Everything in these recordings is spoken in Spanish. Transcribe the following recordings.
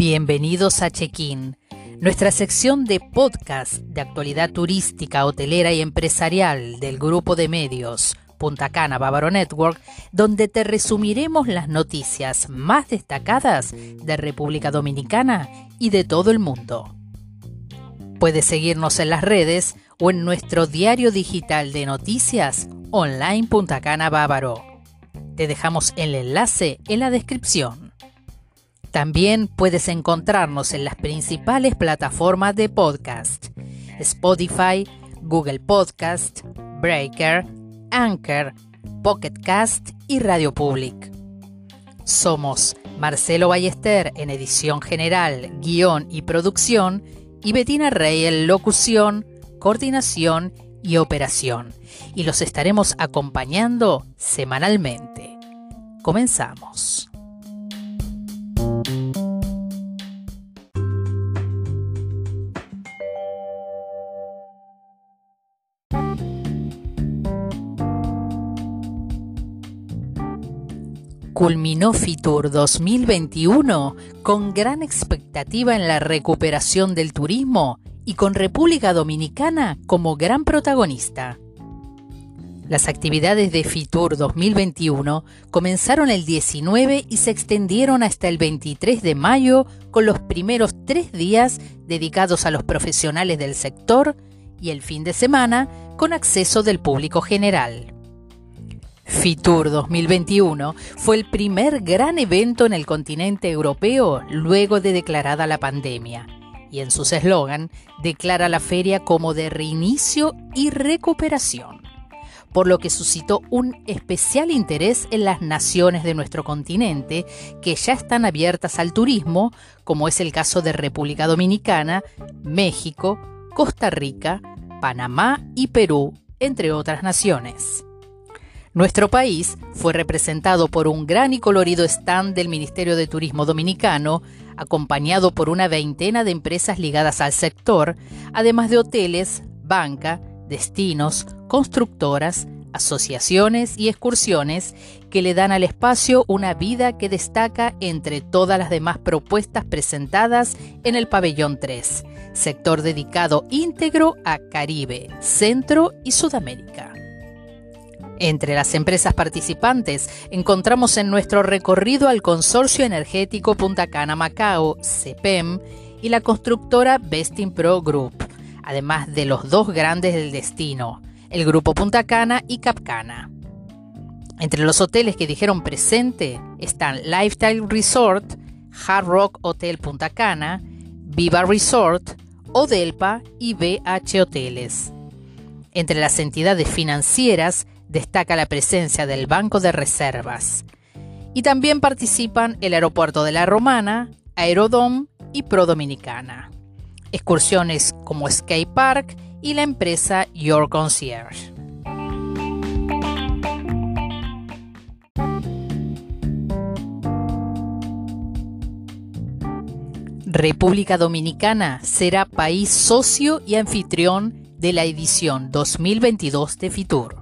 Bienvenidos a Check-in, nuestra sección de podcast de actualidad turística, hotelera y empresarial del grupo de medios Punta Cana Bávaro Network, donde te resumiremos las noticias más destacadas de República Dominicana y de todo el mundo. Puedes seguirnos en las redes o en nuestro diario digital de noticias online Punta Cana Bávaro. Te dejamos el enlace en la descripción. También puedes encontrarnos en las principales plataformas de podcast: Spotify, Google Podcast, Breaker, Anchor, Pocket Cast y Radio Public. Somos Marcelo Ballester en edición general, guion y producción y Betina Rey en locución, coordinación y operación. Y los estaremos acompañando semanalmente. Comenzamos. culminó Fitur 2021 con gran expectativa en la recuperación del turismo y con República Dominicana como gran protagonista. Las actividades de Fitur 2021 comenzaron el 19 y se extendieron hasta el 23 de mayo con los primeros tres días dedicados a los profesionales del sector y el fin de semana con acceso del público general. Fitur 2021 fue el primer gran evento en el continente europeo luego de declarada la pandemia y en su eslogan declara la feria como de reinicio y recuperación, por lo que suscitó un especial interés en las naciones de nuestro continente que ya están abiertas al turismo, como es el caso de República Dominicana, México, Costa Rica, Panamá y Perú, entre otras naciones. Nuestro país fue representado por un gran y colorido stand del Ministerio de Turismo Dominicano, acompañado por una veintena de empresas ligadas al sector, además de hoteles, banca, destinos, constructoras, asociaciones y excursiones que le dan al espacio una vida que destaca entre todas las demás propuestas presentadas en el pabellón 3, sector dedicado íntegro a Caribe, Centro y Sudamérica. Entre las empresas participantes encontramos en nuestro recorrido al Consorcio Energético Punta Cana Macao, CEPEM, y la constructora Bestin Pro Group, además de los dos grandes del destino, el Grupo Punta Cana y Capcana. Entre los hoteles que dijeron presente están Lifestyle Resort, Hard Rock Hotel Punta Cana, Viva Resort, Odelpa y BH Hoteles. Entre las entidades financieras destaca la presencia del Banco de Reservas. Y también participan el Aeropuerto de la Romana, Aerodom y Pro Dominicana. Excursiones como Skate Park y la empresa Your Concierge. República Dominicana será país socio y anfitrión de la edición 2022 de Fitur.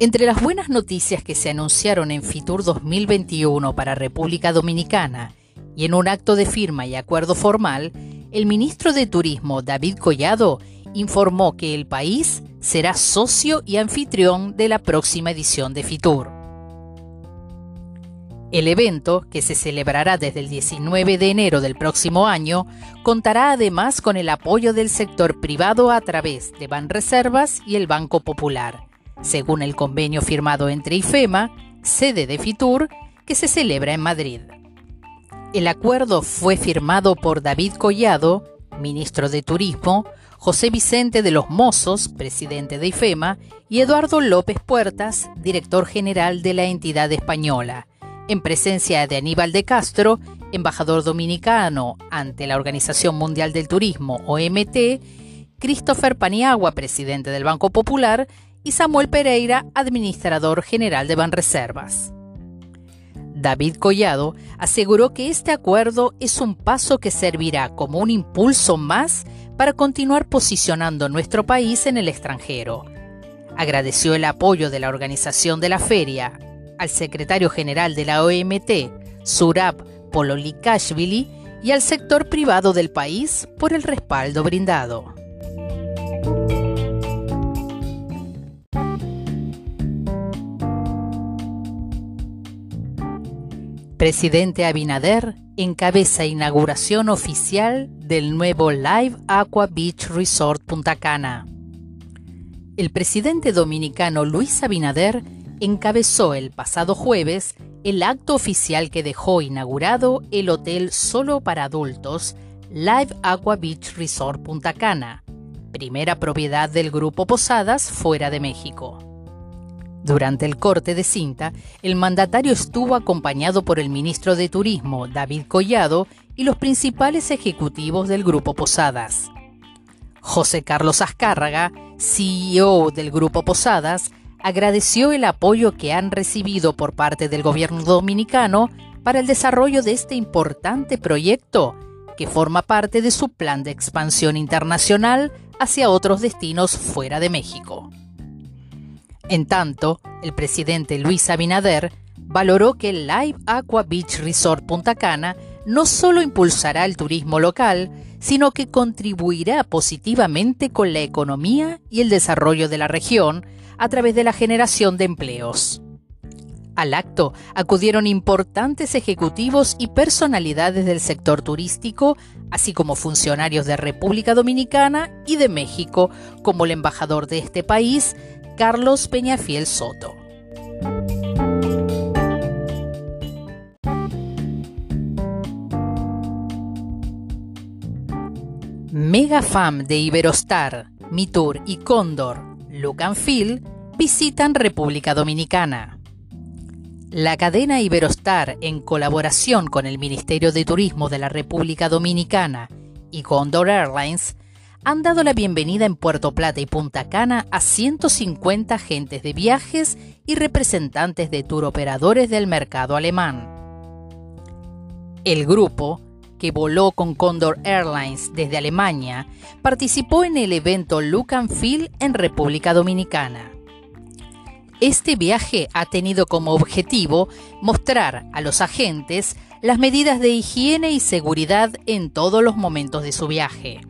Entre las buenas noticias que se anunciaron en Fitur 2021 para República Dominicana y en un acto de firma y acuerdo formal, el ministro de Turismo David Collado informó que el país será socio y anfitrión de la próxima edición de Fitur. El evento, que se celebrará desde el 19 de enero del próximo año, contará además con el apoyo del sector privado a través de Banreservas y el Banco Popular según el convenio firmado entre IFEMA, sede de Fitur, que se celebra en Madrid. El acuerdo fue firmado por David Collado, ministro de Turismo, José Vicente de los Mozos, presidente de IFEMA, y Eduardo López Puertas, director general de la entidad española, en presencia de Aníbal de Castro, embajador dominicano ante la Organización Mundial del Turismo, OMT, Christopher Paniagua, presidente del Banco Popular, y Samuel Pereira, administrador general de Banreservas. David Collado aseguró que este acuerdo es un paso que servirá como un impulso más para continuar posicionando nuestro país en el extranjero. Agradeció el apoyo de la organización de la feria, al secretario general de la OMT, Surab Pololikashvili, y al sector privado del país por el respaldo brindado. Presidente Abinader encabeza inauguración oficial del nuevo Live Aqua Beach Resort Punta Cana. El presidente dominicano Luis Abinader encabezó el pasado jueves el acto oficial que dejó inaugurado el hotel solo para adultos Live Aqua Beach Resort Punta Cana, primera propiedad del Grupo Posadas fuera de México. Durante el corte de cinta, el mandatario estuvo acompañado por el ministro de Turismo, David Collado, y los principales ejecutivos del Grupo Posadas. José Carlos Azcárraga, CEO del Grupo Posadas, agradeció el apoyo que han recibido por parte del gobierno dominicano para el desarrollo de este importante proyecto, que forma parte de su plan de expansión internacional hacia otros destinos fuera de México. En tanto, el presidente Luis Abinader valoró que el Live Aqua Beach Resort Punta Cana no solo impulsará el turismo local, sino que contribuirá positivamente con la economía y el desarrollo de la región a través de la generación de empleos. Al acto acudieron importantes ejecutivos y personalidades del sector turístico, así como funcionarios de República Dominicana y de México, como el embajador de este país, Carlos Peñafiel Soto. Mega Fam de Iberostar, Mitur y Cóndor, Feel visitan República Dominicana. La cadena Iberostar, en colaboración con el Ministerio de Turismo de la República Dominicana y Condor Airlines, han dado la bienvenida en Puerto Plata y Punta Cana a 150 agentes de viajes y representantes de tour operadores del mercado alemán. El grupo, que voló con Condor Airlines desde Alemania, participó en el evento Look and Feel en República Dominicana. Este viaje ha tenido como objetivo mostrar a los agentes las medidas de higiene y seguridad en todos los momentos de su viaje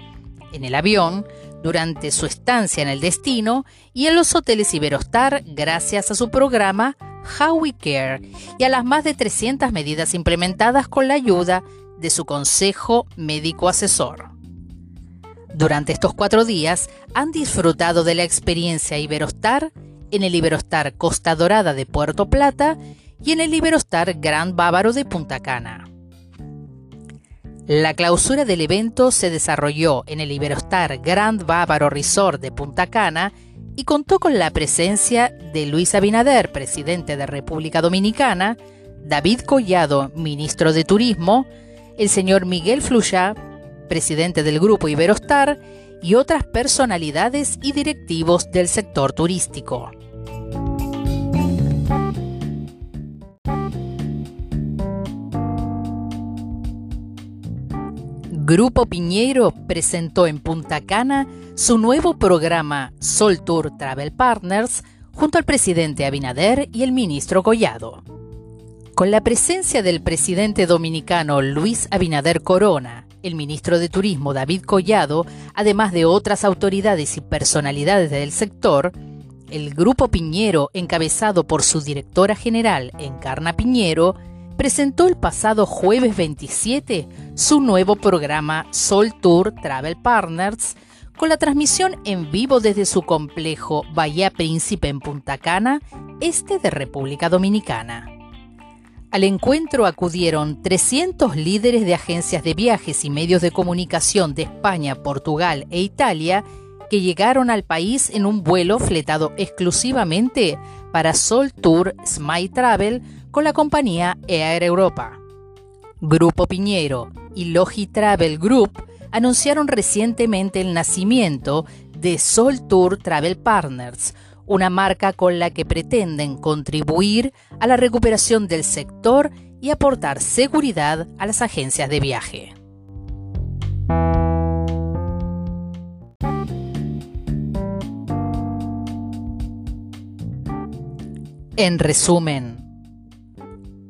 en el avión, durante su estancia en el destino y en los hoteles Iberostar gracias a su programa How We Care y a las más de 300 medidas implementadas con la ayuda de su consejo médico asesor. Durante estos cuatro días han disfrutado de la experiencia Iberostar en el Iberostar Costa Dorada de Puerto Plata y en el Iberostar Gran Bávaro de Punta Cana. La clausura del evento se desarrolló en el Iberostar Grand Bávaro Resort de Punta Cana y contó con la presencia de Luis Abinader, presidente de República Dominicana, David Collado, ministro de Turismo, el señor Miguel Fluya, presidente del grupo Iberostar, y otras personalidades y directivos del sector turístico. Grupo Piñero presentó en Punta Cana su nuevo programa Sol Tour Travel Partners junto al presidente Abinader y el ministro Collado. Con la presencia del presidente dominicano Luis Abinader Corona, el ministro de Turismo David Collado, además de otras autoridades y personalidades del sector, el Grupo Piñero, encabezado por su directora general Encarna Piñero, presentó el pasado jueves 27 su nuevo programa Sol Tour Travel Partners con la transmisión en vivo desde su complejo Bahía Príncipe en Punta Cana, este de República Dominicana. Al encuentro acudieron 300 líderes de agencias de viajes y medios de comunicación de España, Portugal e Italia que llegaron al país en un vuelo fletado exclusivamente para Sol Tour Smile Travel con la compañía Air Europa. Grupo Piñero y Logi Travel Group anunciaron recientemente el nacimiento de Sol Tour Travel Partners, una marca con la que pretenden contribuir a la recuperación del sector y aportar seguridad a las agencias de viaje. En resumen,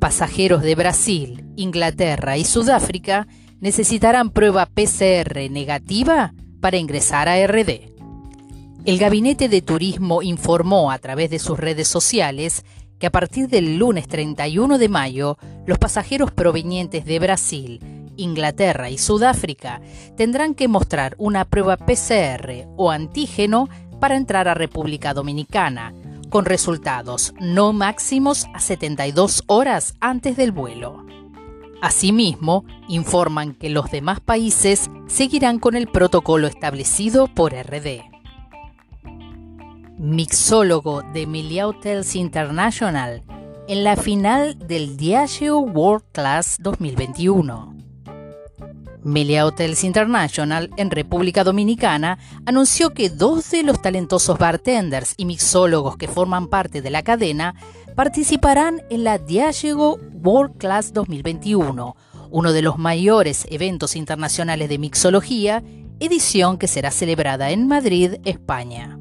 pasajeros de Brasil, Inglaterra y Sudáfrica necesitarán prueba PCR negativa para ingresar a RD. El Gabinete de Turismo informó a través de sus redes sociales que a partir del lunes 31 de mayo, los pasajeros provenientes de Brasil, Inglaterra y Sudáfrica tendrán que mostrar una prueba PCR o antígeno para entrar a República Dominicana, con resultados no máximos a 72 horas antes del vuelo. Asimismo, informan que los demás países seguirán con el protocolo establecido por RD mixólogo de Melia Hotels International, en la final del Diageo World Class 2021. Melia Hotels International en República Dominicana anunció que dos de los talentosos bartenders y mixólogos que forman parte de la cadena participarán en la Diageo World Class 2021, uno de los mayores eventos internacionales de mixología, edición que será celebrada en Madrid, España.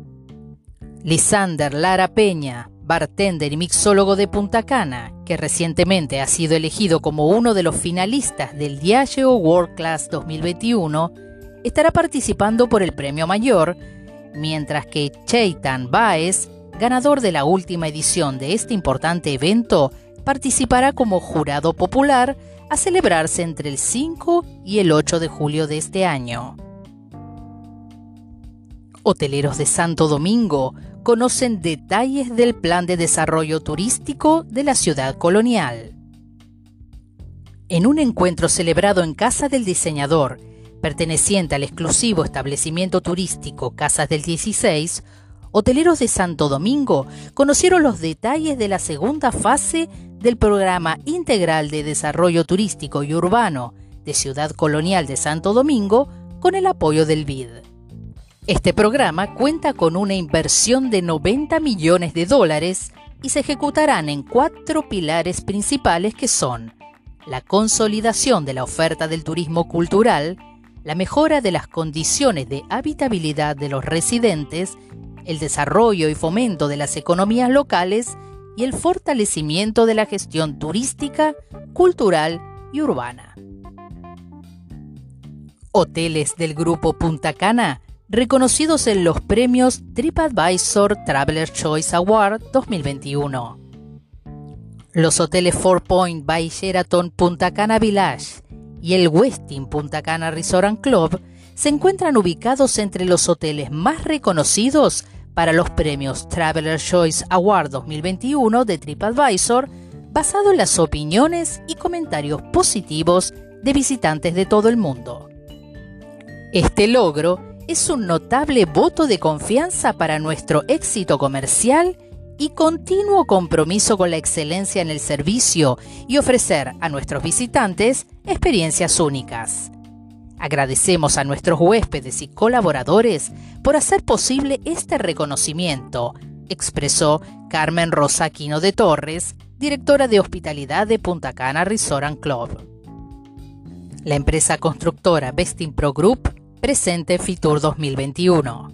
Lisander Lara Peña, bartender y mixólogo de Punta Cana, que recientemente ha sido elegido como uno de los finalistas del Diageo World Class 2021, estará participando por el premio mayor, mientras que Cheitan Baez, ganador de la última edición de este importante evento, participará como jurado popular a celebrarse entre el 5 y el 8 de julio de este año. Hoteleros de Santo Domingo conocen detalles del plan de desarrollo turístico de la ciudad colonial. En un encuentro celebrado en Casa del Diseñador, perteneciente al exclusivo establecimiento turístico Casas del 16, hoteleros de Santo Domingo conocieron los detalles de la segunda fase del programa integral de desarrollo turístico y urbano de Ciudad Colonial de Santo Domingo con el apoyo del BID. Este programa cuenta con una inversión de 90 millones de dólares y se ejecutarán en cuatro pilares principales que son la consolidación de la oferta del turismo cultural, la mejora de las condiciones de habitabilidad de los residentes, el desarrollo y fomento de las economías locales y el fortalecimiento de la gestión turística, cultural y urbana. Hoteles del Grupo Punta Cana reconocidos en los premios TripAdvisor Traveler Choice Award 2021. Los hoteles Four Point by Sheraton Punta Cana Village y el Westin Punta Cana Resort and Club se encuentran ubicados entre los hoteles más reconocidos para los premios Traveler Choice Award 2021 de TripAdvisor, basado en las opiniones y comentarios positivos de visitantes de todo el mundo. Este logro es un notable voto de confianza para nuestro éxito comercial y continuo compromiso con la excelencia en el servicio y ofrecer a nuestros visitantes experiencias únicas. Agradecemos a nuestros huéspedes y colaboradores por hacer posible este reconocimiento, expresó Carmen Rosa Aquino de Torres, directora de hospitalidad de Punta Cana Resort Club. La empresa constructora Bestin Group presente Fitur 2021.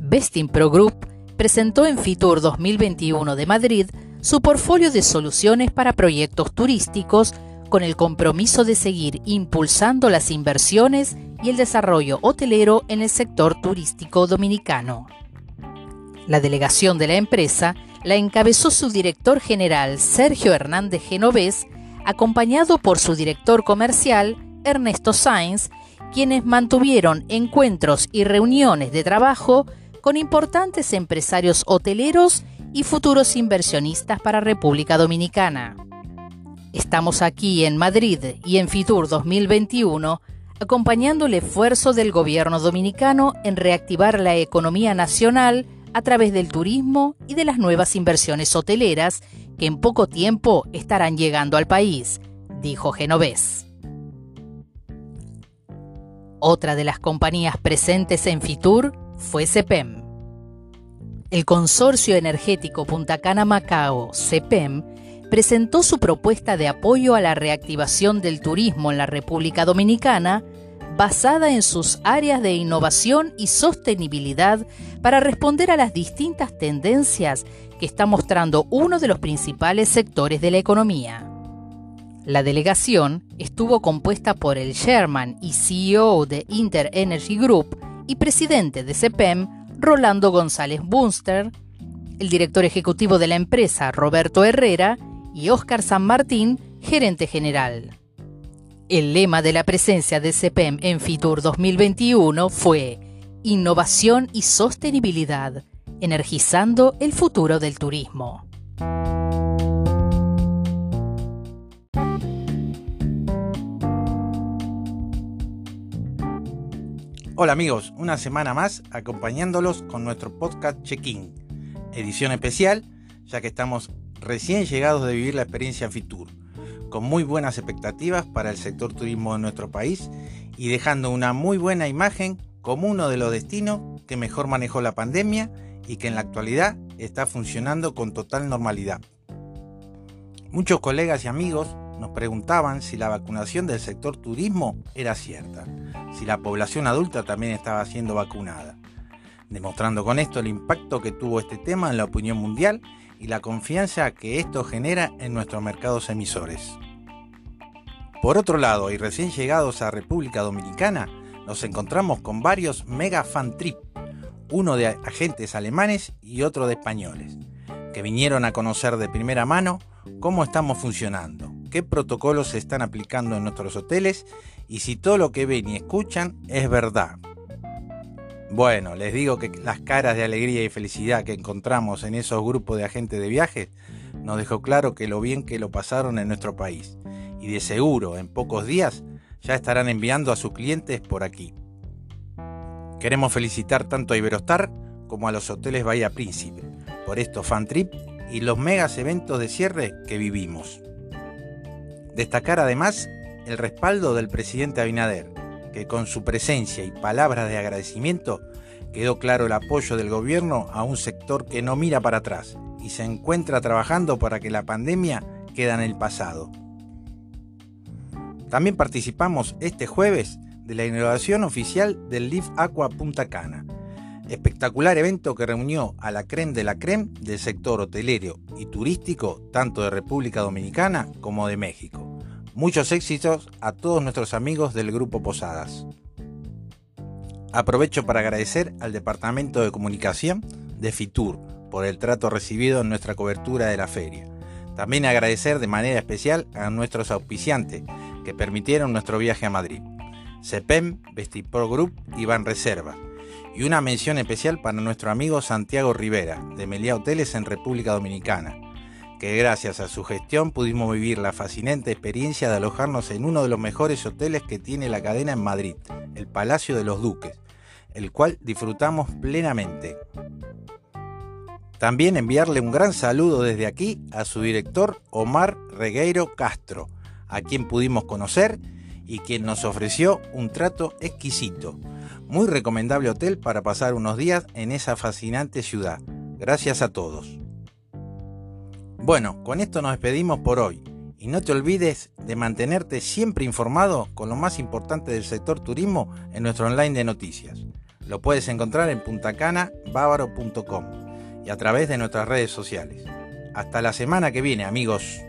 Bestin Pro Group presentó en Fitur 2021 de Madrid su portfolio de soluciones para proyectos turísticos con el compromiso de seguir impulsando las inversiones y el desarrollo hotelero en el sector turístico dominicano. La delegación de la empresa la encabezó su director general Sergio Hernández Genovés, acompañado por su director comercial Ernesto Sainz quienes mantuvieron encuentros y reuniones de trabajo con importantes empresarios hoteleros y futuros inversionistas para República Dominicana. Estamos aquí en Madrid y en Fitur 2021 acompañando el esfuerzo del gobierno dominicano en reactivar la economía nacional a través del turismo y de las nuevas inversiones hoteleras que en poco tiempo estarán llegando al país, dijo Genovés. Otra de las compañías presentes en Fitur fue CEPEM. El Consorcio Energético Punta Cana Macao, CEPEM, presentó su propuesta de apoyo a la reactivación del turismo en la República Dominicana basada en sus áreas de innovación y sostenibilidad para responder a las distintas tendencias que está mostrando uno de los principales sectores de la economía. La delegación estuvo compuesta por el chairman y CEO de Inter Energy Group y presidente de CEPEM, Rolando González Bunster, el director ejecutivo de la empresa, Roberto Herrera, y Óscar San Martín, gerente general. El lema de la presencia de CEPEM en FITUR 2021 fue Innovación y Sostenibilidad, energizando el futuro del turismo. Hola amigos, una semana más acompañándolos con nuestro podcast Check-in, edición especial, ya que estamos recién llegados de vivir la experiencia Fitur con muy buenas expectativas para el sector turismo de nuestro país y dejando una muy buena imagen como uno de los destinos que mejor manejó la pandemia y que en la actualidad está funcionando con total normalidad. Muchos colegas y amigos nos preguntaban si la vacunación del sector turismo era cierta, si la población adulta también estaba siendo vacunada, demostrando con esto el impacto que tuvo este tema en la opinión mundial y la confianza que esto genera en nuestros mercados emisores. Por otro lado, y recién llegados a República Dominicana, nos encontramos con varios mega fan trip, uno de agentes alemanes y otro de españoles, que vinieron a conocer de primera mano cómo estamos funcionando, qué protocolos se están aplicando en nuestros hoteles y si todo lo que ven y escuchan es verdad. Bueno, les digo que las caras de alegría y felicidad que encontramos en esos grupos de agentes de viajes nos dejó claro que lo bien que lo pasaron en nuestro país y de seguro en pocos días ya estarán enviando a sus clientes por aquí. Queremos felicitar tanto a Iberostar como a los hoteles Bahía Príncipe por estos fan trip y los megas eventos de cierre que vivimos. Destacar además el respaldo del presidente Abinader, que con su presencia y palabras de agradecimiento quedó claro el apoyo del gobierno a un sector que no mira para atrás y se encuentra trabajando para que la pandemia quede en el pasado. También participamos este jueves de la inauguración oficial del Live Aqua Punta Cana, espectacular evento que reunió a la creme de la creme del sector hotelero y turístico tanto de República Dominicana como de México. Muchos éxitos a todos nuestros amigos del Grupo Posadas. Aprovecho para agradecer al Departamento de Comunicación de Fitur por el trato recibido en nuestra cobertura de la feria. También agradecer de manera especial a nuestros auspiciantes, que permitieron nuestro viaje a Madrid. CEPEM, Vestipro Group y Van Reserva. Y una mención especial para nuestro amigo Santiago Rivera, de Meliá Hoteles en República Dominicana, que gracias a su gestión pudimos vivir la fascinante experiencia de alojarnos en uno de los mejores hoteles que tiene la cadena en Madrid, el Palacio de los Duques, el cual disfrutamos plenamente. También enviarle un gran saludo desde aquí a su director Omar Regueiro Castro, a quien pudimos conocer y quien nos ofreció un trato exquisito. Muy recomendable hotel para pasar unos días en esa fascinante ciudad. Gracias a todos. Bueno, con esto nos despedimos por hoy. Y no te olvides de mantenerte siempre informado con lo más importante del sector turismo en nuestro online de noticias. Lo puedes encontrar en puntacanabávaro.com y a través de nuestras redes sociales. Hasta la semana que viene, amigos.